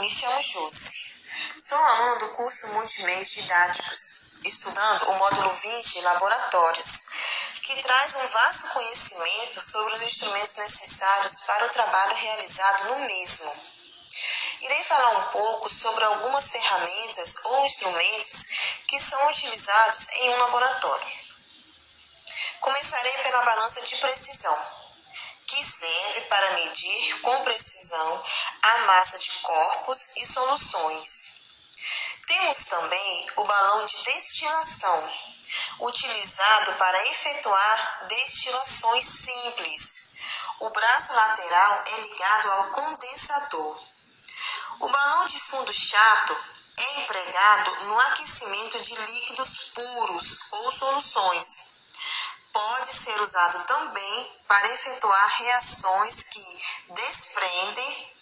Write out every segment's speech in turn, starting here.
me chamo Josi. Sou aluna do curso Multimeios Didáticos, estudando o módulo 20 Laboratórios, que traz um vasto conhecimento sobre os instrumentos necessários para o trabalho realizado no mesmo. Irei falar um pouco sobre algumas ferramentas ou instrumentos que são utilizados em um laboratório. Começarei pela balança de precisão que serve para medir com precisão a massa de corpos e soluções. Temos também o balão de destilação, utilizado para efetuar destilações simples. O braço lateral é ligado ao condensador. O balão de fundo chato é empregado no aquecimento de líquidos puros ou soluções usado também para efetuar reações que desprendem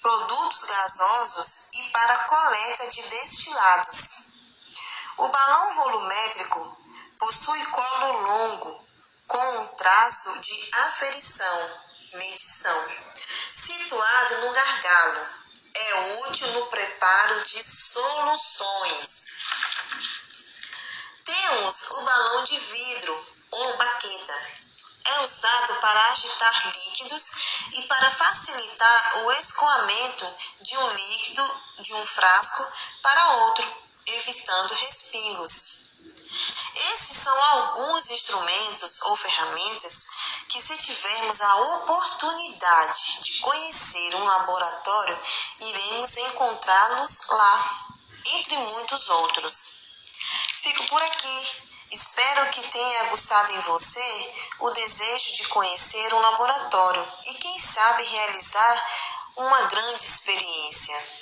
produtos gasosos e para coleta de destilados. O balão volumétrico possui colo longo com um traço de aferição, medição, situado no gargalo. É útil no preparo de soluções. Temos o balão de vidro ou baqueta. Usado para agitar líquidos e para facilitar o escoamento de um líquido de um frasco para outro, evitando respingos. Esses são alguns instrumentos ou ferramentas que, se tivermos a oportunidade de conhecer um laboratório, iremos encontrá-los lá, entre muitos outros. Fico por aqui. Espero que tenha aguçado em você o desejo de conhecer um laboratório e, quem sabe, realizar uma grande experiência.